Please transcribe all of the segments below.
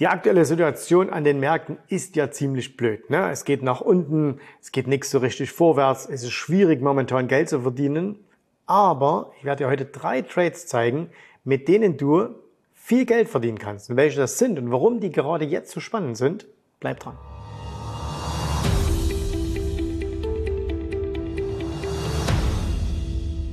Die aktuelle Situation an den Märkten ist ja ziemlich blöd. Ne? Es geht nach unten, es geht nichts so richtig vorwärts, es ist schwierig momentan Geld zu verdienen. Aber ich werde dir heute drei Trades zeigen, mit denen du viel Geld verdienen kannst. Und welche das sind und warum die gerade jetzt so spannend sind, bleib dran.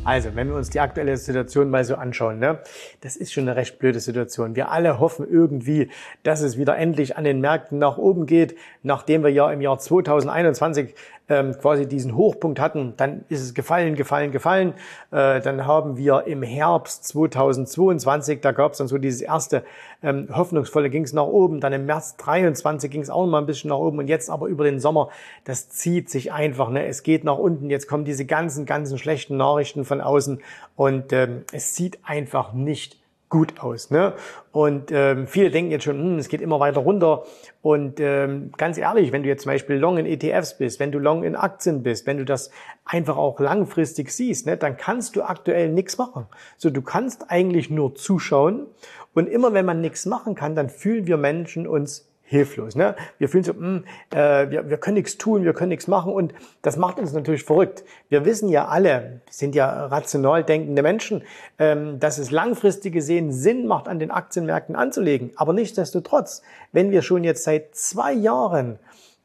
Also, wenn wir uns die aktuelle Situation mal so anschauen, ne, das ist schon eine recht blöde Situation. Wir alle hoffen irgendwie, dass es wieder endlich an den Märkten nach oben geht, nachdem wir ja im Jahr 2021 ähm, quasi diesen Hochpunkt hatten, dann ist es gefallen, gefallen, gefallen. Äh, dann haben wir im Herbst 2022, da gab es dann so dieses erste ähm, hoffnungsvolle, ging es nach oben. Dann im März 23 ging es auch noch mal ein bisschen nach oben und jetzt aber über den Sommer, das zieht sich einfach. Ne? Es geht nach unten. Jetzt kommen diese ganzen, ganzen schlechten Nachrichten von außen und ähm, es sieht einfach nicht gut aus. Ne? Und ähm, viele denken jetzt schon, hm, es geht immer weiter runter. Und ähm, ganz ehrlich, wenn du jetzt zum Beispiel long in ETFs bist, wenn du long in Aktien bist, wenn du das einfach auch langfristig siehst, ne, dann kannst du aktuell nichts machen. So, du kannst eigentlich nur zuschauen. Und immer wenn man nichts machen kann, dann fühlen wir Menschen uns hilflos. Ne? Wir fühlen so, mh, hm, äh, wir, wir können nichts tun, wir können nichts machen und das macht uns natürlich verrückt. Wir wissen ja alle, sind ja rational denkende Menschen, ähm, dass es langfristig gesehen Sinn macht, an den Aktienmärkten anzulegen. Aber nichtsdestotrotz, wenn wir schon jetzt seit zwei Jahren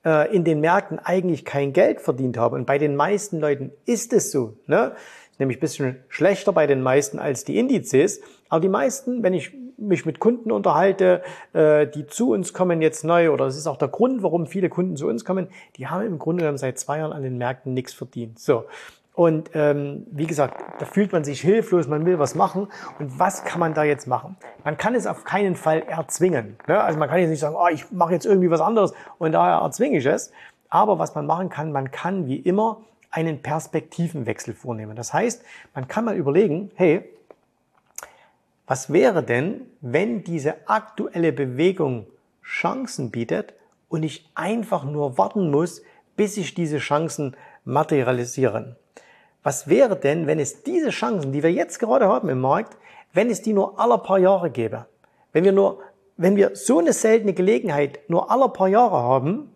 äh, in den Märkten eigentlich kein Geld verdient haben und bei den meisten Leuten ist es so, ne? nämlich bisschen schlechter bei den meisten als die Indizes, aber die meisten, wenn ich mich mit Kunden unterhalte, äh, die zu uns kommen jetzt neu, oder das ist auch der Grund, warum viele Kunden zu uns kommen, die haben im Grunde genommen seit zwei Jahren an den Märkten nichts verdient. So. Und ähm, wie gesagt, da fühlt man sich hilflos, man will was machen. Und was kann man da jetzt machen? Man kann es auf keinen Fall erzwingen. Ne? Also man kann jetzt nicht sagen, oh, ich mache jetzt irgendwie was anderes und daher erzwinge ich es. Aber was man machen kann, man kann wie immer einen Perspektivenwechsel vornehmen. Das heißt, man kann mal überlegen, hey, was wäre denn, wenn diese aktuelle Bewegung Chancen bietet und ich einfach nur warten muss, bis sich diese Chancen materialisieren? Was wäre denn, wenn es diese Chancen, die wir jetzt gerade haben im Markt, wenn es die nur alle paar Jahre gäbe? Wenn wir nur, wenn wir so eine seltene Gelegenheit nur alle paar Jahre haben,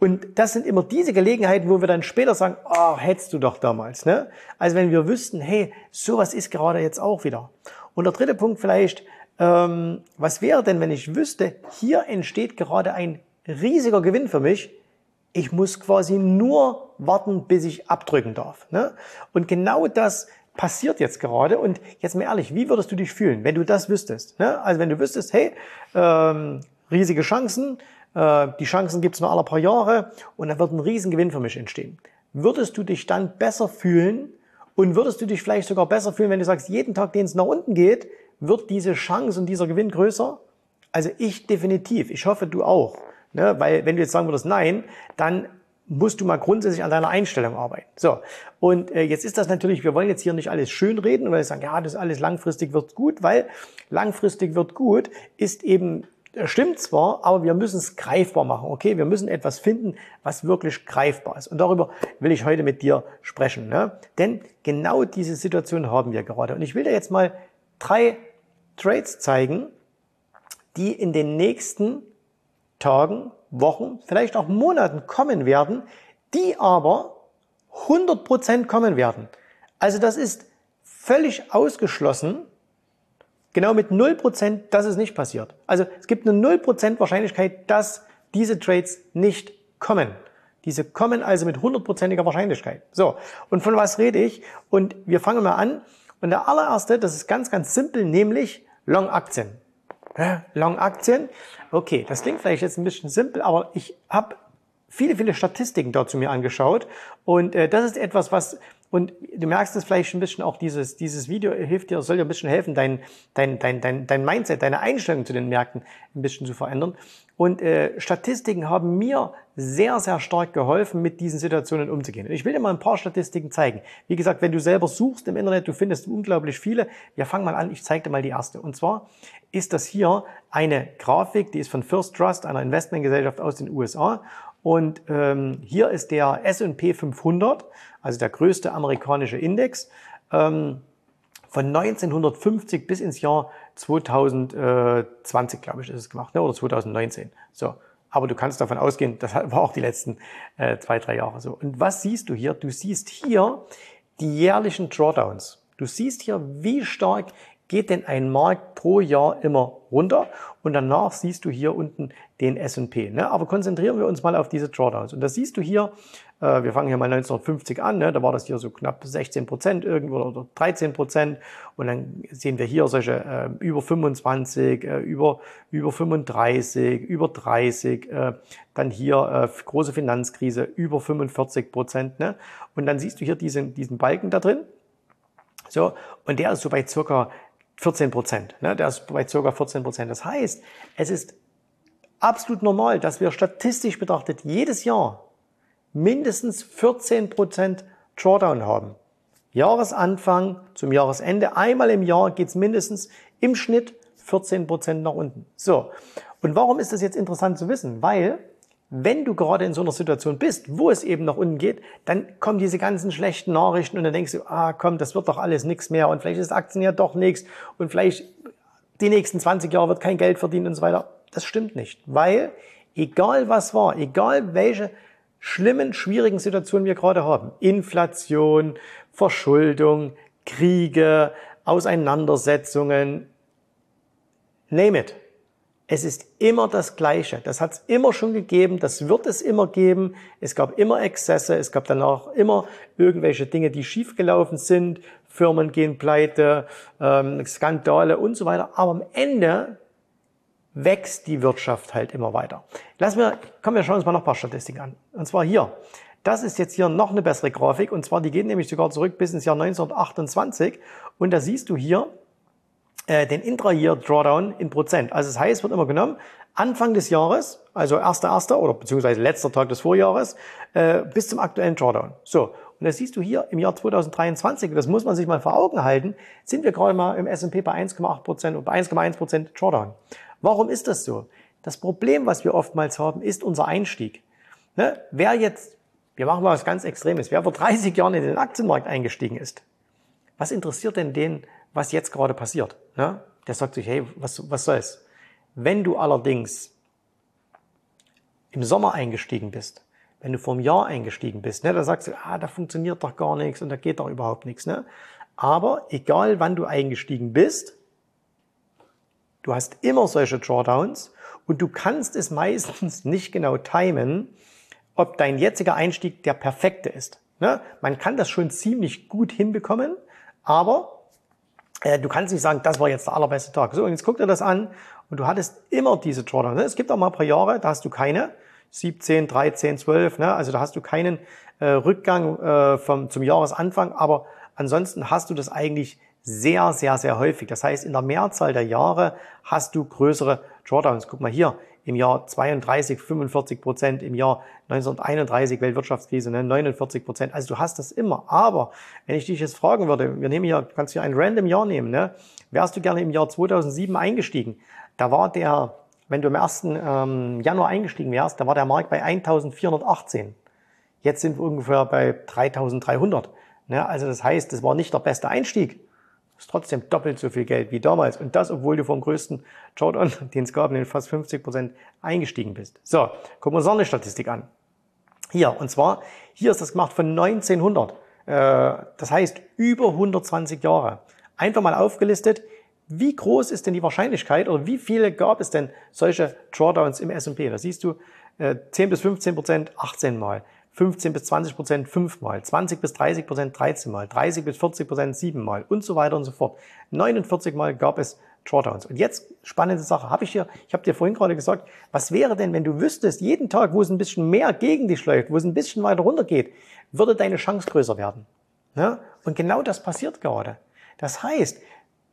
und das sind immer diese Gelegenheiten, wo wir dann später sagen, oh, hättest du doch damals. Ne? Also wenn wir wüssten, hey, sowas ist gerade jetzt auch wieder. Und der dritte Punkt vielleicht, ähm, was wäre denn, wenn ich wüsste, hier entsteht gerade ein riesiger Gewinn für mich. Ich muss quasi nur warten, bis ich abdrücken darf. Ne? Und genau das passiert jetzt gerade. Und jetzt mal ehrlich, wie würdest du dich fühlen, wenn du das wüsstest? Ne? Also wenn du wüsstest, hey, ähm, riesige Chancen, äh, die Chancen gibt's nur alle paar Jahre und da wird ein Riesengewinn für mich entstehen. Würdest du dich dann besser fühlen, und würdest du dich vielleicht sogar besser fühlen, wenn du sagst, jeden Tag, den es nach unten geht, wird diese Chance und dieser Gewinn größer? Also ich definitiv. Ich hoffe, du auch. Ne? Weil wenn du jetzt sagen würdest, nein, dann musst du mal grundsätzlich an deiner Einstellung arbeiten. So, und äh, jetzt ist das natürlich, wir wollen jetzt hier nicht alles schön reden, weil wir sagen, ja, das alles langfristig wird gut, weil langfristig wird gut ist eben stimmt zwar, aber wir müssen es greifbar machen. Okay, wir müssen etwas finden, was wirklich greifbar ist. Und darüber will ich heute mit dir sprechen. Ne? Denn genau diese Situation haben wir gerade. Und ich will dir jetzt mal drei Trades zeigen, die in den nächsten Tagen, Wochen, vielleicht auch Monaten kommen werden, die aber 100% kommen werden. Also das ist völlig ausgeschlossen, Genau mit 0%, dass es nicht passiert. Also es gibt eine 0% Wahrscheinlichkeit, dass diese Trades nicht kommen. Diese kommen also mit hundertprozentiger Wahrscheinlichkeit. So, und von was rede ich? Und wir fangen mal an. Und der allererste, das ist ganz, ganz simpel, nämlich Long-Aktien. Long-Aktien, okay, das klingt vielleicht jetzt ein bisschen simpel, aber ich habe viele, viele Statistiken dazu mir angeschaut. Und äh, das ist etwas, was und du merkst es vielleicht ein bisschen auch, dieses, dieses Video hilft dir, soll dir ein bisschen helfen, dein, dein, dein, dein, dein Mindset, deine Einstellung zu den Märkten ein bisschen zu verändern. Und äh, Statistiken haben mir sehr, sehr stark geholfen, mit diesen Situationen umzugehen. Und ich will dir mal ein paar Statistiken zeigen. Wie gesagt, wenn du selber suchst im Internet, du findest unglaublich viele. Wir fangen mal an, ich zeige dir mal die erste. Und zwar ist das hier eine Grafik, die ist von First Trust, einer Investmentgesellschaft aus den USA. Und ähm, hier ist der S&P 500, also der größte amerikanische Index, ähm, von 1950 bis ins Jahr 2020, glaube ich, ist es gemacht, ne? oder 2019. So. Aber du kannst davon ausgehen, das war auch die letzten äh, zwei, drei Jahre so. Und was siehst du hier? Du siehst hier die jährlichen Drawdowns. Du siehst hier, wie stark geht denn ein Markt pro Jahr immer runter und danach siehst du hier unten den S&P. Ne? Aber konzentrieren wir uns mal auf diese Drawdowns. Und da siehst du hier, äh, wir fangen hier mal 1950 an, ne? da war das hier so knapp 16 Prozent irgendwo oder 13 Prozent und dann sehen wir hier solche äh, über 25, äh, über, über 35, über 30, äh, dann hier äh, große Finanzkrise über 45 Prozent. Ne? Und dann siehst du hier diesen, diesen Balken da drin. So, und der ist so bei circa 14 Prozent. Ne? Der ist bei ca. 14 Prozent. Das heißt, es ist absolut normal, dass wir statistisch betrachtet jedes Jahr mindestens 14 Prozent Drawdown haben. Jahresanfang zum Jahresende, einmal im Jahr geht's mindestens im Schnitt 14 Prozent nach unten. So. Und warum ist das jetzt interessant zu wissen? Weil wenn du gerade in so einer Situation bist, wo es eben nach unten geht, dann kommen diese ganzen schlechten Nachrichten und dann denkst du, ah komm, das wird doch alles nichts mehr und vielleicht ist Aktien ja doch nichts und vielleicht die nächsten 20 Jahre wird kein Geld verdient und so weiter. Das stimmt nicht, weil egal was war, egal welche schlimmen, schwierigen Situationen wir gerade haben, Inflation, Verschuldung, Kriege, Auseinandersetzungen, name it, es ist immer das Gleiche. Das hat es immer schon gegeben, das wird es immer geben. Es gab immer Exzesse, es gab danach immer irgendwelche Dinge, die schiefgelaufen sind. Firmen gehen pleite, ähm, Skandale und so weiter. Aber am Ende wächst die Wirtschaft halt immer weiter. Lassen wir, kommen wir schauen uns mal noch ein paar Statistiken an. Und zwar hier. Das ist jetzt hier noch eine bessere Grafik. Und zwar, die geht nämlich sogar zurück bis ins Jahr 1928. Und da siehst du hier, äh, den Intra-Year Drawdown in Prozent. Also das heißt, wird immer genommen, Anfang des Jahres, also erster, erster oder beziehungsweise letzter Tag des Vorjahres, äh, bis zum aktuellen Drawdown. So. Und das siehst du hier im Jahr 2023, das muss man sich mal vor Augen halten, sind wir gerade mal im S&P bei 1,8 Prozent und bei 1,1 Prozent Drawdown. Warum ist das so? Das Problem, was wir oftmals haben, ist unser Einstieg. Ne? Wer jetzt, wir machen mal was ganz Extremes, wer vor 30 Jahren in den Aktienmarkt eingestiegen ist, was interessiert denn den, was jetzt gerade passiert. Ne? Der sagt sich, hey, was, was soll's? Wenn du allerdings im Sommer eingestiegen bist, wenn du vor einem Jahr eingestiegen bist, ne, da sagst du, ah, da funktioniert doch gar nichts und da geht doch überhaupt nichts. Ne? Aber egal wann du eingestiegen bist, du hast immer solche Drawdowns und du kannst es meistens nicht genau timen, ob dein jetziger Einstieg der perfekte ist. Ne? Man kann das schon ziemlich gut hinbekommen, aber äh, du kannst nicht sagen, das war jetzt der allerbeste Tag. So, und jetzt guck dir das an und du hattest immer diese Drawdown. Ne? Es gibt auch mal ein paar Jahre, da hast du keine. 17, 13, 12, ne? also da hast du keinen äh, Rückgang äh, vom, zum Jahresanfang, aber ansonsten hast du das eigentlich sehr, sehr, sehr häufig. Das heißt, in der Mehrzahl der Jahre hast du größere Drawdowns. Guck mal hier, im Jahr 32 45 Prozent, im Jahr 1931 Weltwirtschaftskrise ne, 49 Prozent. Also du hast das immer. Aber wenn ich dich jetzt fragen würde, wir nehmen hier, kannst hier ein random Jahr nehmen, ne? wärst du gerne im Jahr 2007 eingestiegen? Da war der, wenn du im 1. Ähm, Januar eingestiegen wärst, da war der Markt bei 1418. Jetzt sind wir ungefähr bei 3300. Ne? Also das heißt, das war nicht der beste Einstieg ist trotzdem doppelt so viel Geld wie damals. Und das, obwohl du vom größten Jordan, den es gab, in fast 50 Prozent eingestiegen bist. So, gucken wir uns noch eine Statistik an. Hier, und zwar, hier ist das gemacht von 1900. Äh, das heißt, über 120 Jahre. Einfach mal aufgelistet, wie groß ist denn die Wahrscheinlichkeit oder wie viele gab es denn solche Drawdowns im S&P? Da siehst du 10 bis 15 Prozent 18 Mal, 15 bis 20 Prozent fünfmal, 20 bis 30 Prozent 13 Mal, 30 bis 40 Prozent siebenmal und so weiter und so fort. 49 Mal gab es Drawdowns. Und jetzt spannende Sache, habe ich hier, ich habe dir vorhin gerade gesagt, was wäre denn, wenn du wüsstest, jeden Tag, wo es ein bisschen mehr gegen dich läuft, wo es ein bisschen weiter runter geht, würde deine Chance größer werden. Ja? Und genau das passiert gerade. Das heißt,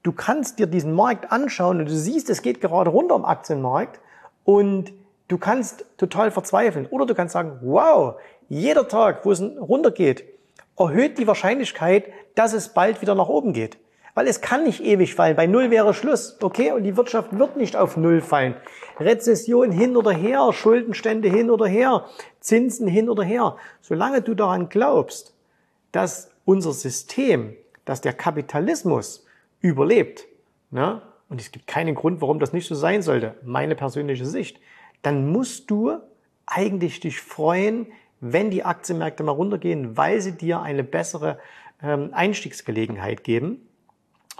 du kannst dir diesen Markt anschauen und du siehst, es geht gerade runter am Aktienmarkt und du kannst total verzweifeln. Oder du kannst sagen, wow, jeder Tag, wo es runtergeht, erhöht die Wahrscheinlichkeit, dass es bald wieder nach oben geht. Weil es kann nicht ewig fallen. Bei Null wäre Schluss. Okay? Und die Wirtschaft wird nicht auf Null fallen. Rezession hin oder her, Schuldenstände hin oder her, Zinsen hin oder her. Solange du daran glaubst, dass unser System, dass der Kapitalismus überlebt, ne? und es gibt keinen Grund, warum das nicht so sein sollte, meine persönliche Sicht, dann musst du eigentlich dich freuen, wenn die Aktienmärkte mal runtergehen, weil sie dir eine bessere ähm, Einstiegsgelegenheit geben.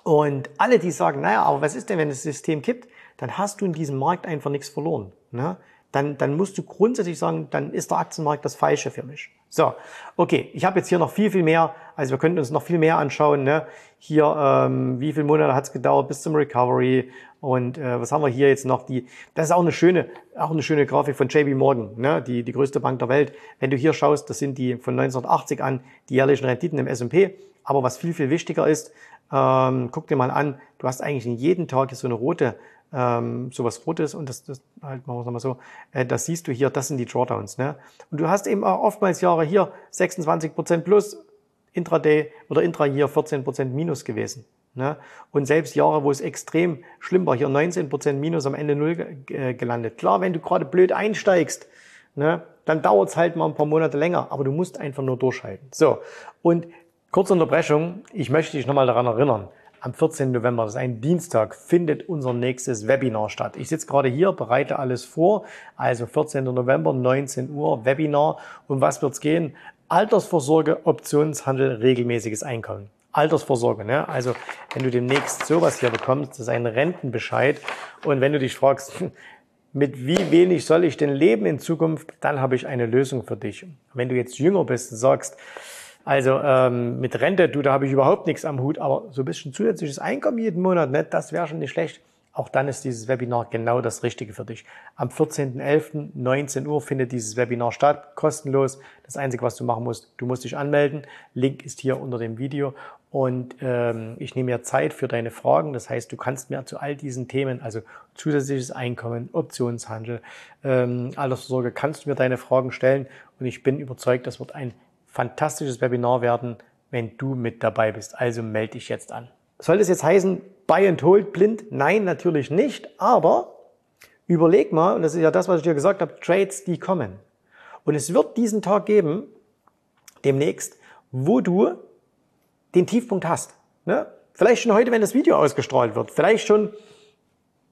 Und alle, die sagen, naja, aber was ist denn, wenn das System kippt, dann hast du in diesem Markt einfach nichts verloren. Ne? Dann, dann musst du grundsätzlich sagen, dann ist der Aktienmarkt das Falsche für mich. So, okay, ich habe jetzt hier noch viel, viel mehr, also wir könnten uns noch viel mehr anschauen. Ne? Hier, ähm, wie viele Monate hat es gedauert bis zum Recovery und äh, was haben wir hier jetzt noch? Die, das ist auch eine schöne, auch eine schöne Grafik von JP Morgan, ne? die, die größte Bank der Welt. Wenn du hier schaust, das sind die von 1980 an die jährlichen Renditen im S&P. Aber was viel, viel wichtiger ist, ähm, guck dir mal an, du hast eigentlich in jedem Tag so eine rote ähm, sowas Rotes und das, das halt machen wir es nochmal so, äh, das siehst du hier, das sind die Drawdowns. Ne? Und du hast eben auch oftmals Jahre hier 26% plus, Intraday oder Intra-Year 14% minus gewesen. Ne? Und selbst Jahre, wo es extrem schlimm war, hier 19% minus am Ende null äh, gelandet. Klar, wenn du gerade blöd einsteigst, ne, dann dauert es halt mal ein paar Monate länger, aber du musst einfach nur durchhalten. So, und kurze Unterbrechung, ich möchte dich nochmal daran erinnern, am 14. November, das ist ein Dienstag, findet unser nächstes Webinar statt. Ich sitze gerade hier, bereite alles vor. Also 14. November, 19 Uhr, Webinar. Um was wird's gehen? Altersvorsorge, Optionshandel, regelmäßiges Einkommen. Altersvorsorge, ne? Also wenn du demnächst sowas hier bekommst, das ist ein Rentenbescheid. Und wenn du dich fragst, mit wie wenig soll ich denn leben in Zukunft, dann habe ich eine Lösung für dich. Wenn du jetzt jünger bist und sagst, also ähm, mit Rente, du, da habe ich überhaupt nichts am Hut, aber so ein bisschen zusätzliches Einkommen jeden Monat, ne, das wäre schon nicht schlecht. Auch dann ist dieses Webinar genau das Richtige für dich. Am 14.11. 19 Uhr findet dieses Webinar statt, kostenlos. Das Einzige, was du machen musst, du musst dich anmelden. Link ist hier unter dem Video. Und ähm, ich nehme mir Zeit für deine Fragen. Das heißt, du kannst mir zu all diesen Themen, also zusätzliches Einkommen, Optionshandel, ähm, Altersvorsorge, kannst du mir deine Fragen stellen. Und ich bin überzeugt, das wird ein fantastisches Webinar werden, wenn du mit dabei bist. Also melde dich jetzt an. Soll das jetzt heißen, buy and hold blind? Nein, natürlich nicht. Aber überleg mal, und das ist ja das, was ich dir gesagt habe, Trades, die kommen. Und es wird diesen Tag geben, demnächst, wo du den Tiefpunkt hast. Ne? Vielleicht schon heute, wenn das Video ausgestrahlt wird. Vielleicht schon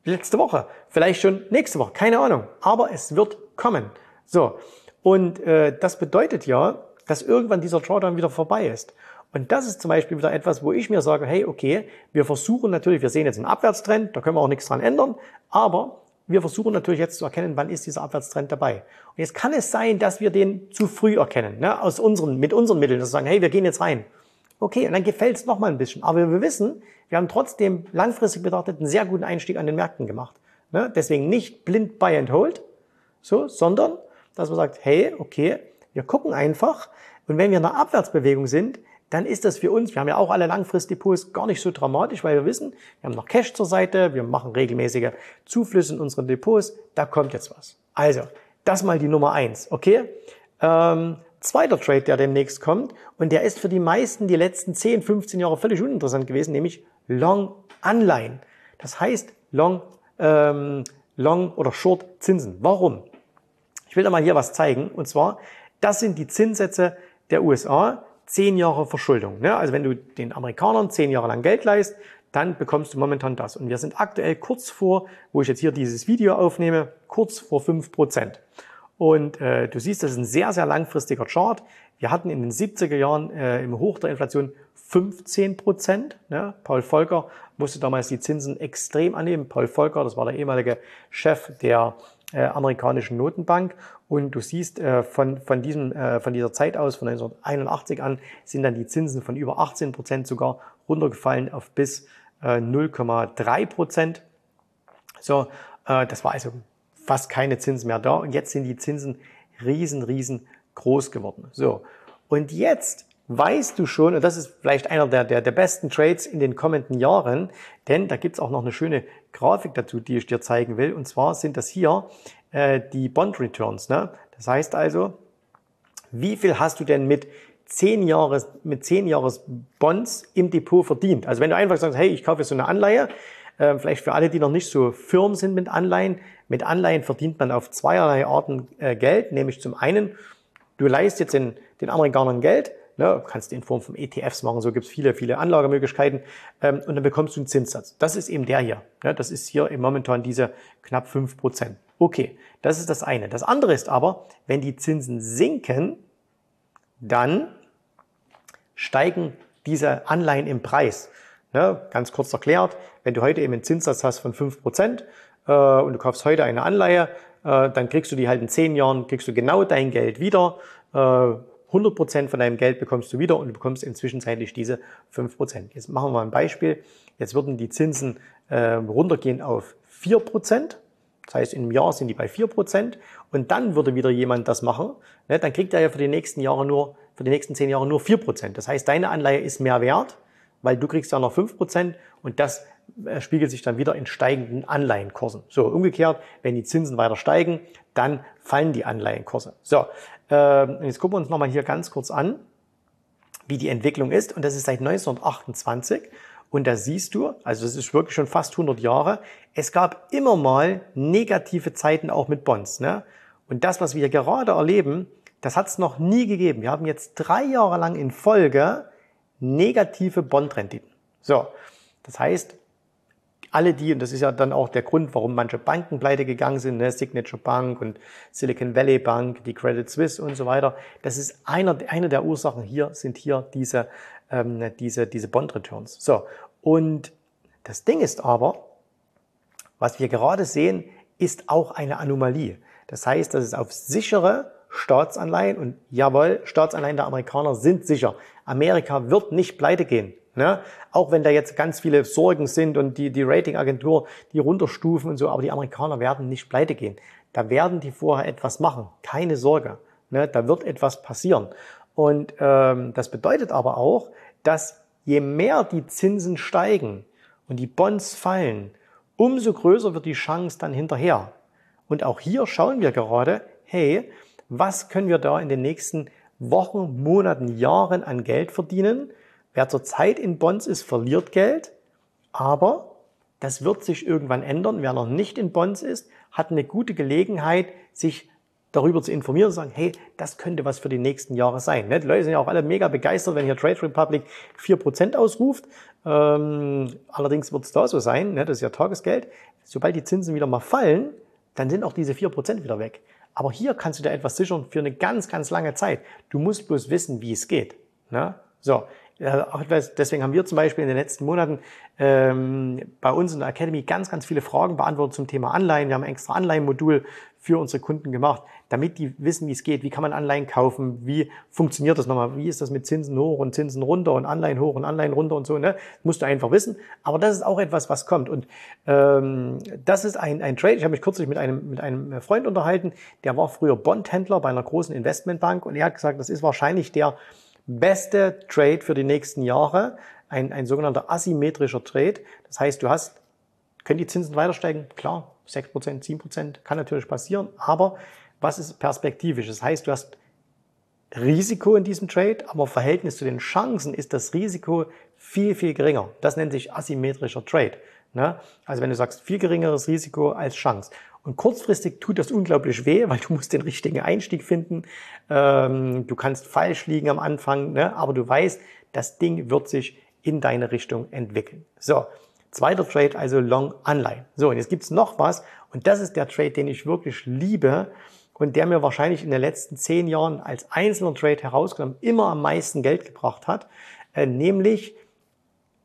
letzte Woche. Vielleicht schon nächste Woche. Keine Ahnung. Aber es wird kommen. So. Und äh, das bedeutet ja, dass irgendwann dieser Drawdown wieder vorbei ist. Und das ist zum Beispiel wieder etwas, wo ich mir sage, hey, okay, wir versuchen natürlich, wir sehen jetzt einen Abwärtstrend, da können wir auch nichts dran ändern, aber wir versuchen natürlich jetzt zu erkennen, wann ist dieser Abwärtstrend dabei. Und jetzt kann es sein, dass wir den zu früh erkennen, ne, aus unseren, mit unseren Mitteln, dass wir sagen, hey, wir gehen jetzt rein. Okay, und dann gefällt es nochmal ein bisschen. Aber wir wissen, wir haben trotzdem langfristig betrachtet einen sehr guten Einstieg an den Märkten gemacht. Ne? Deswegen nicht blind buy and hold, so, sondern dass man sagt, hey, okay, wir gucken einfach und wenn wir in einer Abwärtsbewegung sind, dann ist das für uns, wir haben ja auch alle Langfristdepots, gar nicht so dramatisch, weil wir wissen, wir haben noch Cash zur Seite, wir machen regelmäßige Zuflüsse in unseren Depots, da kommt jetzt was. Also, das mal die Nummer eins, okay? Ähm, zweiter Trade, der demnächst kommt, und der ist für die meisten die letzten 10, 15 Jahre völlig uninteressant gewesen, nämlich Long Anleihen. Das heißt Long, ähm, Long oder Short Zinsen. Warum? Ich will da mal hier was zeigen. Und zwar, das sind die Zinssätze der USA, zehn Jahre Verschuldung. Ne? Also wenn du den Amerikanern zehn Jahre lang Geld leist, dann bekommst du momentan das. Und wir sind aktuell kurz vor, wo ich jetzt hier dieses Video aufnehme, kurz vor fünf Prozent. Und äh, du siehst, das ist ein sehr, sehr langfristiger Chart. Wir hatten in den 70er Jahren äh, im Hoch der Inflation 15 Prozent. Ne? Paul Volcker musste damals die Zinsen extrem annehmen. Paul Volcker, das war der ehemalige Chef der äh, amerikanischen Notenbank. Und du siehst, äh, von, von, diesem, äh, von dieser Zeit aus, von 1981 an, sind dann die Zinsen von über 18 Prozent sogar runtergefallen auf bis äh, 0,3 Prozent. So, äh, das war also fast keine Zinsen mehr da. Und jetzt sind die Zinsen riesen, riesen groß geworden. So. Und jetzt weißt du schon, und das ist vielleicht einer der, der, der besten Trades in den kommenden Jahren, denn da gibt's auch noch eine schöne Grafik dazu, die ich dir zeigen will. Und zwar sind das hier äh, die Bond Returns. Ne? Das heißt also, wie viel hast du denn mit 10 Jahres, mit 10 Jahres Bonds im Depot verdient? Also wenn du einfach sagst, hey, ich kaufe so eine Anleihe, äh, vielleicht für alle, die noch nicht so firm sind mit Anleihen, mit Anleihen verdient man auf zweierlei Arten äh, Geld, nämlich zum einen, du leist jetzt den, den Amerikanern Geld, Ne? Kannst in Form von ETFs machen, so gibt's viele, viele Anlagemöglichkeiten. Ähm, und dann bekommst du einen Zinssatz. Das ist eben der hier. Ne? Das ist hier im momentan diese knapp fünf Prozent. Okay, das ist das eine. Das andere ist aber, wenn die Zinsen sinken, dann steigen diese Anleihen im Preis. Ne? Ganz kurz erklärt, wenn du heute eben einen Zinssatz hast von fünf Prozent äh, und du kaufst heute eine Anleihe, äh, dann kriegst du die halt in zehn Jahren, kriegst du genau dein Geld wieder. Äh, 100 Prozent von deinem Geld bekommst du wieder und du bekommst inzwischenzeitlich diese 5 Prozent. Jetzt machen wir mal ein Beispiel. Jetzt würden die Zinsen äh, runtergehen auf 4 Prozent. Das heißt, im Jahr sind die bei 4 Prozent und dann würde wieder jemand das machen. Ne, dann kriegt er ja für die nächsten Jahre nur, für die nächsten 10 Jahre nur 4 Prozent. Das heißt, deine Anleihe ist mehr wert, weil du kriegst ja noch 5 Prozent und das äh, spiegelt sich dann wieder in steigenden Anleihenkursen. So, umgekehrt, wenn die Zinsen weiter steigen, dann fallen die Anleihenkurse. So, ähm, jetzt gucken wir uns nochmal hier ganz kurz an, wie die Entwicklung ist. Und das ist seit 1928. Und da siehst du, also das ist wirklich schon fast 100 Jahre, es gab immer mal negative Zeiten auch mit Bonds. Ne? Und das, was wir gerade erleben, das hat es noch nie gegeben. Wir haben jetzt drei Jahre lang in Folge negative Bondrenditen. So, das heißt, alle die, und das ist ja dann auch der Grund, warum manche Banken pleite gegangen sind, ne, Signature Bank und Silicon Valley Bank, die Credit Suisse und so weiter, das ist einer, eine der Ursachen hier, sind hier diese, ähm, diese, diese Bond Returns. So, und das Ding ist aber, was wir gerade sehen, ist auch eine Anomalie. Das heißt, dass es auf sichere Staatsanleihen und jawohl, Staatsanleihen der Amerikaner sind sicher. Amerika wird nicht pleite gehen. Ne? Auch wenn da jetzt ganz viele Sorgen sind und die, die Ratingagentur die runterstufen und so, aber die Amerikaner werden nicht pleite gehen. Da werden die vorher etwas machen. Keine Sorge. Ne? Da wird etwas passieren. Und ähm, das bedeutet aber auch, dass je mehr die Zinsen steigen und die Bonds fallen, umso größer wird die Chance dann hinterher. Und auch hier schauen wir gerade, hey, was können wir da in den nächsten Wochen, Monaten, Jahren an Geld verdienen? Wer zurzeit in Bonds ist, verliert Geld, aber das wird sich irgendwann ändern. Wer noch nicht in Bonds ist, hat eine gute Gelegenheit, sich darüber zu informieren und sagen, hey, das könnte was für die nächsten Jahre sein. Die Leute sind ja auch alle mega begeistert, wenn hier Trade Republic 4% ausruft. Ähm, allerdings wird es da so sein, das ist ja Tagesgeld. Sobald die Zinsen wieder mal fallen, dann sind auch diese 4% wieder weg. Aber hier kannst du dir etwas sichern für eine ganz, ganz lange Zeit. Du musst bloß wissen, wie es geht. So, Deswegen haben wir zum Beispiel in den letzten Monaten ähm, bei uns in der Academy ganz, ganz viele Fragen beantwortet zum Thema Anleihen. Wir haben ein extra Anleihenmodul für unsere Kunden gemacht, damit die wissen, wie es geht. Wie kann man Anleihen kaufen? Wie funktioniert das nochmal? Wie ist das mit Zinsen hoch und Zinsen runter und Anleihen hoch und Anleihen runter und so? Ne? musst du einfach wissen. Aber das ist auch etwas, was kommt. Und ähm, das ist ein, ein Trade. Ich habe mich kürzlich mit einem, mit einem Freund unterhalten, der war früher Bondhändler bei einer großen Investmentbank und er hat gesagt, das ist wahrscheinlich der beste Trade für die nächsten Jahre, ein, ein sogenannter asymmetrischer Trade. Das heißt, du hast, können die Zinsen weiter steigen? Klar, 6%, 7% kann natürlich passieren, aber was ist perspektivisch? Das heißt, du hast Risiko in diesem Trade, aber im Verhältnis zu den Chancen ist das Risiko viel, viel geringer. Das nennt sich asymmetrischer Trade. Ne? Also wenn du sagst, viel geringeres Risiko als Chance. Und kurzfristig tut das unglaublich weh, weil du musst den richtigen Einstieg finden. Ähm, du kannst falsch liegen am Anfang, ne? aber du weißt, das Ding wird sich in deine Richtung entwickeln. So, zweiter Trade, also Long Anleihen. So, und jetzt gibt's noch was und das ist der Trade, den ich wirklich liebe und der mir wahrscheinlich in den letzten zehn Jahren als einzelner Trade herausgenommen immer am meisten Geld gebracht hat, äh, nämlich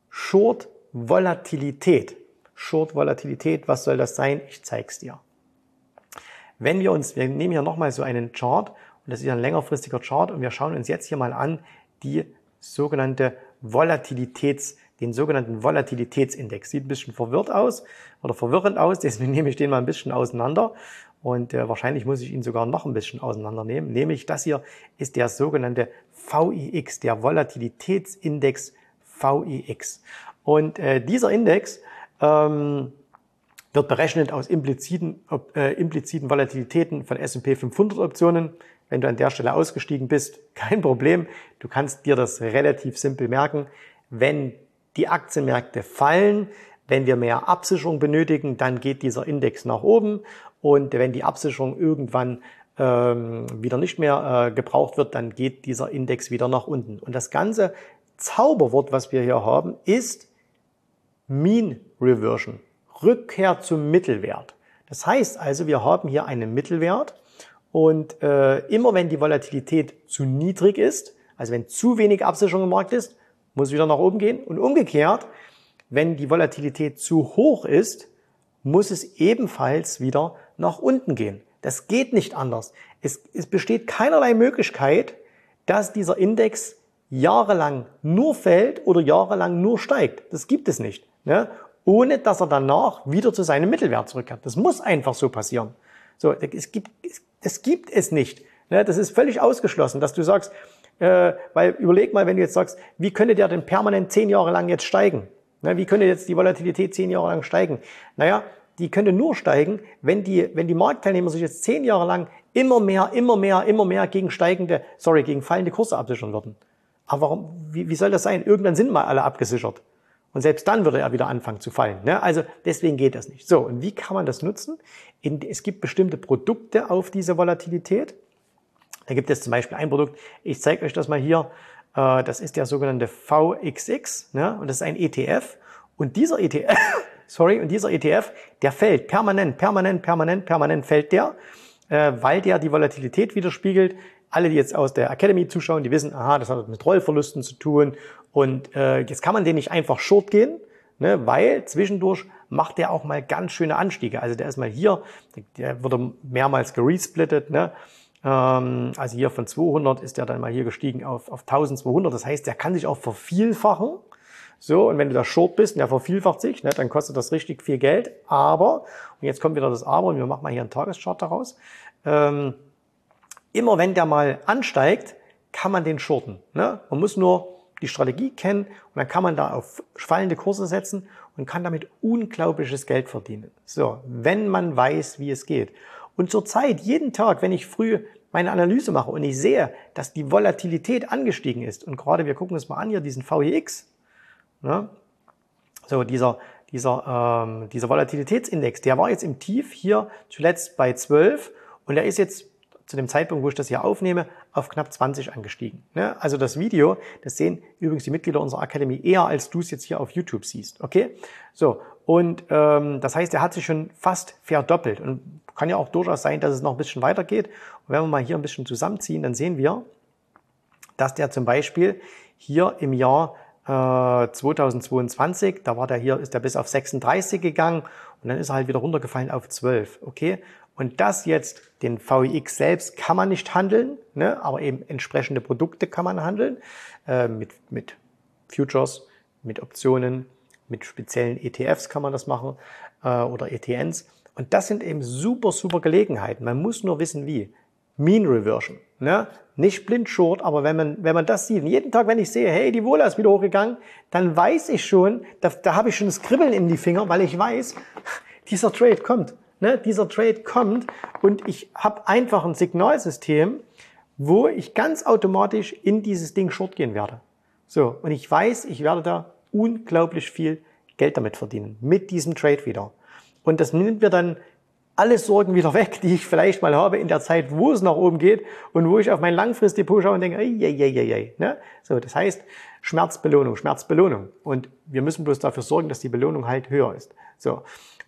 Short Volatilität. Short Volatilität, was soll das sein? Ich zeig's dir. Wenn wir uns, wir nehmen hier nochmal so einen Chart und das ist ein längerfristiger Chart und wir schauen uns jetzt hier mal an die sogenannte Volatilitäts, den sogenannten Volatilitätsindex. Sieht ein bisschen verwirrt aus oder verwirrend aus, deswegen nehme ich den mal ein bisschen auseinander und äh, wahrscheinlich muss ich ihn sogar noch ein bisschen auseinandernehmen. Nämlich das hier ist der sogenannte VIX, der Volatilitätsindex VIX. Und äh, dieser Index ähm, wird berechnet aus impliziten, äh, impliziten Volatilitäten von S&P 500 Optionen. Wenn du an der Stelle ausgestiegen bist, kein Problem. Du kannst dir das relativ simpel merken. Wenn die Aktienmärkte fallen, wenn wir mehr Absicherung benötigen, dann geht dieser Index nach oben. Und wenn die Absicherung irgendwann ähm, wieder nicht mehr äh, gebraucht wird, dann geht dieser Index wieder nach unten. Und das ganze Zauberwort, was wir hier haben, ist Mean Reversion, Rückkehr zum Mittelwert. Das heißt also, wir haben hier einen Mittelwert und äh, immer wenn die Volatilität zu niedrig ist, also wenn zu wenig Absicherung im Markt ist, muss wieder nach oben gehen. Und umgekehrt, wenn die Volatilität zu hoch ist, muss es ebenfalls wieder nach unten gehen. Das geht nicht anders. Es, es besteht keinerlei Möglichkeit, dass dieser Index jahrelang nur fällt oder jahrelang nur steigt. Das gibt es nicht. Ne? Ohne dass er danach wieder zu seinem Mittelwert zurückkehrt. Das muss einfach so passieren. So, es gibt, es gibt es nicht. Ne? Das ist völlig ausgeschlossen, dass du sagst, äh, weil überleg mal, wenn du jetzt sagst, wie könnte der denn permanent zehn Jahre lang jetzt steigen? Ne? Wie könnte jetzt die Volatilität zehn Jahre lang steigen? Naja, die könnte nur steigen, wenn die, wenn die Marktteilnehmer sich jetzt zehn Jahre lang immer mehr, immer mehr, immer mehr gegen steigende, sorry, gegen fallende Kurse absichern würden. Aber warum, wie, wie soll das sein? Irgendwann sind mal alle abgesichert. Und selbst dann würde er wieder anfangen zu fallen. Ne? Also deswegen geht das nicht. So, und wie kann man das nutzen? Es gibt bestimmte Produkte auf diese Volatilität. Da gibt es zum Beispiel ein Produkt, ich zeige euch das mal hier, äh, das ist der sogenannte VXX ne? und das ist ein ETF. Und dieser ETF, sorry, und dieser ETF, der fällt permanent, permanent, permanent, permanent fällt der, äh, weil der die Volatilität widerspiegelt. Alle, die jetzt aus der Academy zuschauen, die wissen, aha, das hat mit Rollverlusten zu tun und äh, jetzt kann man den nicht einfach short gehen, ne, weil zwischendurch macht der auch mal ganz schöne Anstiege. Also der ist mal hier, der wurde mehrmals geresplittet, ne? Ähm, also hier von 200 ist der dann mal hier gestiegen auf, auf 1200. Das heißt, der kann sich auch vervielfachen. So, und wenn du da short bist und der vervielfacht sich, ne, dann kostet das richtig viel Geld. Aber, und jetzt kommt wieder das Aber, und wir machen mal hier einen Tageschart daraus. Ähm, immer wenn der mal ansteigt, kann man den shorten. Ne? Man muss nur die Strategie kennen und dann kann man da auf fallende Kurse setzen und kann damit unglaubliches Geld verdienen. So, wenn man weiß, wie es geht. Und zurzeit, jeden Tag, wenn ich früh meine Analyse mache und ich sehe, dass die Volatilität angestiegen ist, und gerade wir gucken uns mal an hier, diesen VIX, ne? so dieser, dieser, ähm, dieser Volatilitätsindex, der war jetzt im Tief hier zuletzt bei 12 und der ist jetzt zu dem Zeitpunkt, wo ich das hier aufnehme, auf knapp 20 angestiegen. Ne? Also das Video, das sehen übrigens die Mitglieder unserer Akademie eher, als du es jetzt hier auf YouTube siehst. Okay? So, und ähm, das heißt, er hat sich schon fast verdoppelt. Und kann ja auch durchaus sein, dass es noch ein bisschen weitergeht. Und wenn wir mal hier ein bisschen zusammenziehen, dann sehen wir, dass der zum Beispiel hier im Jahr äh, 2022, da war der hier, ist der bis auf 36 gegangen und dann ist er halt wieder runtergefallen auf 12. Okay? Und das jetzt, den VIX selbst kann man nicht handeln, ne? aber eben entsprechende Produkte kann man handeln, äh, mit, mit Futures, mit Optionen, mit speziellen ETFs kann man das machen äh, oder ETNs. Und das sind eben super, super Gelegenheiten. Man muss nur wissen, wie. Mean Reversion. Ne? Nicht blind short, aber wenn man, wenn man das sieht, jeden Tag, wenn ich sehe, hey, die Wohler ist wieder hochgegangen, dann weiß ich schon, da, da habe ich schon das Kribbeln in die Finger, weil ich weiß, dieser Trade kommt. Ne? Dieser Trade kommt und ich habe einfach ein Signalsystem, wo ich ganz automatisch in dieses Ding short gehen werde. So, und ich weiß, ich werde da unglaublich viel Geld damit verdienen. Mit diesem Trade wieder. Und das nimmt mir dann alle Sorgen wieder weg, die ich vielleicht mal habe in der Zeit, wo es nach oben geht und wo ich auf mein Langfristdepot schaue und denke, ey, ey, ey, ey. Ne? So, das heißt Schmerzbelohnung, Schmerzbelohnung. Und wir müssen bloß dafür sorgen, dass die Belohnung halt höher ist. So.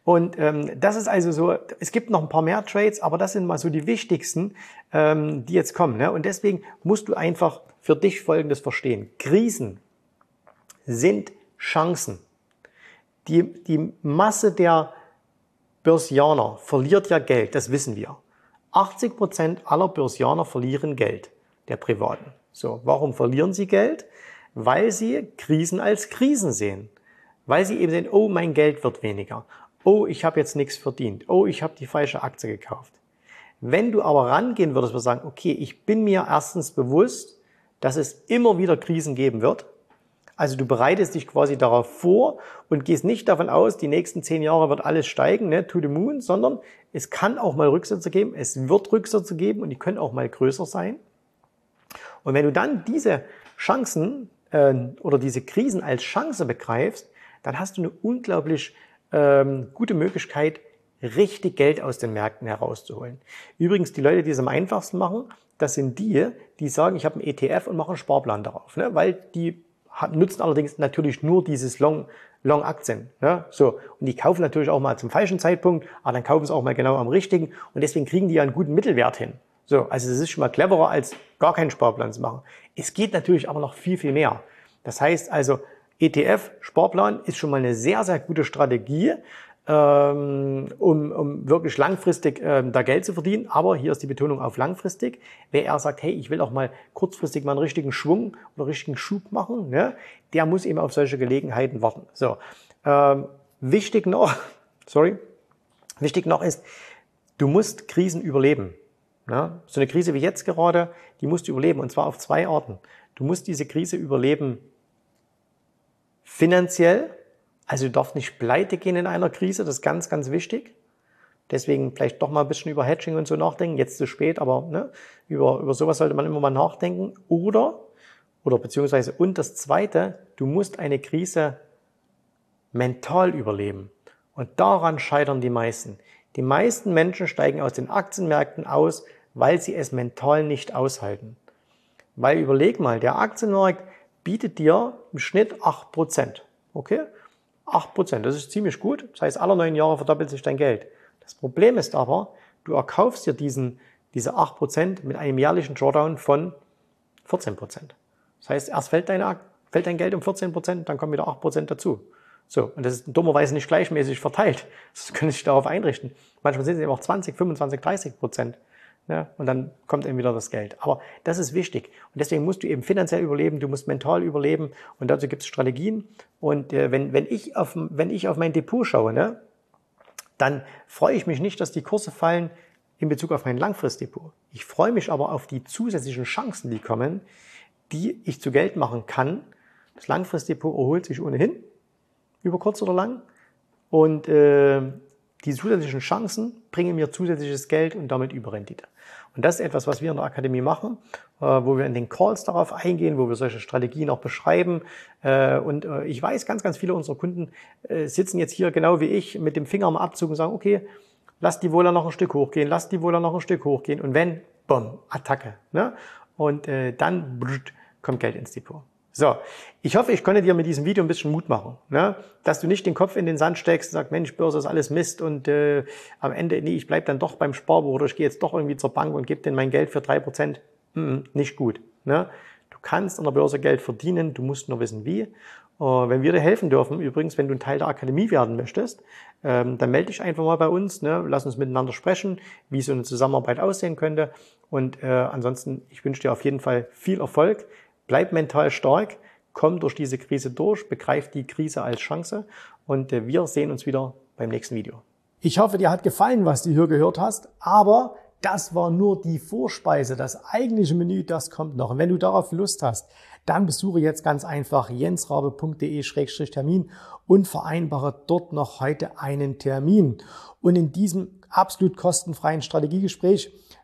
Und ähm, das ist also so, es gibt noch ein paar mehr Trades, aber das sind mal so die wichtigsten, ähm, die jetzt kommen. Ne? Und deswegen musst du einfach für dich Folgendes verstehen. Krisen sind Chancen. Die, die Masse der Börsianer verliert ja Geld, das wissen wir. 80 Prozent aller Börsianer verlieren Geld, der Privaten. So, warum verlieren sie Geld? Weil sie Krisen als Krisen sehen. Weil sie eben sehen, oh, mein Geld wird weniger. Oh, ich habe jetzt nichts verdient. Oh, ich habe die falsche Aktie gekauft. Wenn du aber rangehen würdest und sagen, okay, ich bin mir erstens bewusst, dass es immer wieder Krisen geben wird. Also du bereitest dich quasi darauf vor und gehst nicht davon aus, die nächsten zehn Jahre wird alles steigen, ne, to the moon, sondern es kann auch mal Rücksätze geben, es wird Rücksätze geben und die können auch mal größer sein. Und wenn du dann diese Chancen äh, oder diese Krisen als Chance begreifst, dann hast du eine unglaublich ähm, gute Möglichkeit, richtig Geld aus den Märkten herauszuholen. Übrigens, die Leute, die es am einfachsten machen, das sind die, die sagen, ich habe einen ETF und mache einen Sparplan darauf, ne? weil die nutzen allerdings natürlich nur dieses Long, Long Aktien. Ne? So. Und die kaufen natürlich auch mal zum falschen Zeitpunkt, aber dann kaufen sie auch mal genau am richtigen und deswegen kriegen die ja einen guten Mittelwert hin. So, also es ist schon mal cleverer, als gar keinen Sparplan zu machen. Es geht natürlich aber noch viel, viel mehr. Das heißt also, ETF, Sparplan ist schon mal eine sehr, sehr gute Strategie, ähm, um, um wirklich langfristig ähm, da Geld zu verdienen. Aber hier ist die Betonung auf langfristig. Wer er sagt, hey, ich will auch mal kurzfristig mal einen richtigen Schwung oder richtigen Schub machen, ne, der muss eben auf solche Gelegenheiten warten. So, ähm, wichtig noch, sorry, wichtig noch ist, du musst Krisen überleben. Ne? So eine Krise wie jetzt gerade, die musst du überleben und zwar auf zwei Arten. Du musst diese Krise überleben finanziell, also du darfst nicht pleite gehen in einer Krise, das ist ganz, ganz wichtig. Deswegen vielleicht doch mal ein bisschen über Hedging und so nachdenken. Jetzt zu spät, aber ne, über, über sowas sollte man immer mal nachdenken. Oder, oder beziehungsweise, und das Zweite, du musst eine Krise mental überleben. Und daran scheitern die meisten. Die meisten Menschen steigen aus den Aktienmärkten aus, weil sie es mental nicht aushalten. Weil überleg mal, der Aktienmarkt bietet dir im Schnitt 8%. Okay? 8%, das ist ziemlich gut. Das heißt, alle neun Jahre verdoppelt sich dein Geld. Das Problem ist aber, du erkaufst dir diesen, diese 8% mit einem jährlichen Drawdown von 14%. Das heißt, erst fällt, deine, fällt dein Geld um 14%, dann kommen wieder 8% dazu. So, und das ist dummerweise nicht gleichmäßig verteilt. Das können sich darauf einrichten. Manchmal sind es eben auch 20, 25, 30 Prozent. Ja, und dann kommt eben wieder das Geld. Aber das ist wichtig. Und deswegen musst du eben finanziell überleben, du musst mental überleben und dazu gibt es Strategien. Und äh, wenn, wenn, ich auf, wenn ich auf mein Depot schaue, ne, dann freue ich mich nicht, dass die Kurse fallen in Bezug auf mein Langfristdepot. Ich freue mich aber auf die zusätzlichen Chancen, die kommen, die ich zu Geld machen kann. Das Langfristdepot erholt sich ohnehin, über kurz oder lang. Und äh, die zusätzlichen Chancen bringen mir zusätzliches Geld und damit Überrendite. Und das ist etwas, was wir in der Akademie machen, äh, wo wir in den Calls darauf eingehen, wo wir solche Strategien auch beschreiben. Äh, und äh, ich weiß, ganz, ganz viele unserer Kunden sitzen jetzt hier genau wie ich mit dem Finger am Abzug und sagen, okay, lass die Wohler noch ein Stück hochgehen, lass die Wohler noch ein Stück hochgehen. Und wenn, bumm, Attacke. Ne? Und dann kommt Geld ins Depot. So, ich hoffe, ich konnte dir mit diesem Video ein bisschen Mut machen, ne? dass du nicht den Kopf in den Sand steckst und sagst, Mensch, Börse ist alles Mist und äh, am Ende, nee, ich bleib dann doch beim Sparbuch oder ich gehe jetzt doch irgendwie zur Bank und gebe denen mein Geld für drei Prozent. Mm, nicht gut. Ne? Du kannst an der Börse Geld verdienen, du musst nur wissen, wie. Uh, wenn wir dir helfen dürfen, übrigens, wenn du ein Teil der Akademie werden möchtest, ähm, dann melde dich einfach mal bei uns, ne? lass uns miteinander sprechen, wie so eine Zusammenarbeit aussehen könnte. Und äh, ansonsten, ich wünsche dir auf jeden Fall viel Erfolg. Bleib mental stark, komm durch diese Krise durch, begreif die Krise als Chance und äh, wir sehen uns wieder beim nächsten Video. Ich hoffe, dir hat gefallen, was du hier gehört hast, aber das war nur die Vorspeise. Das eigentliche Menü, das kommt noch. Und wenn du darauf Lust hast, dann besuche jetzt ganz einfach jensrabe.de-termin und vereinbare dort noch heute einen Termin. Und in diesem absolut kostenfreien Strategiegespräch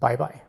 Bye bye.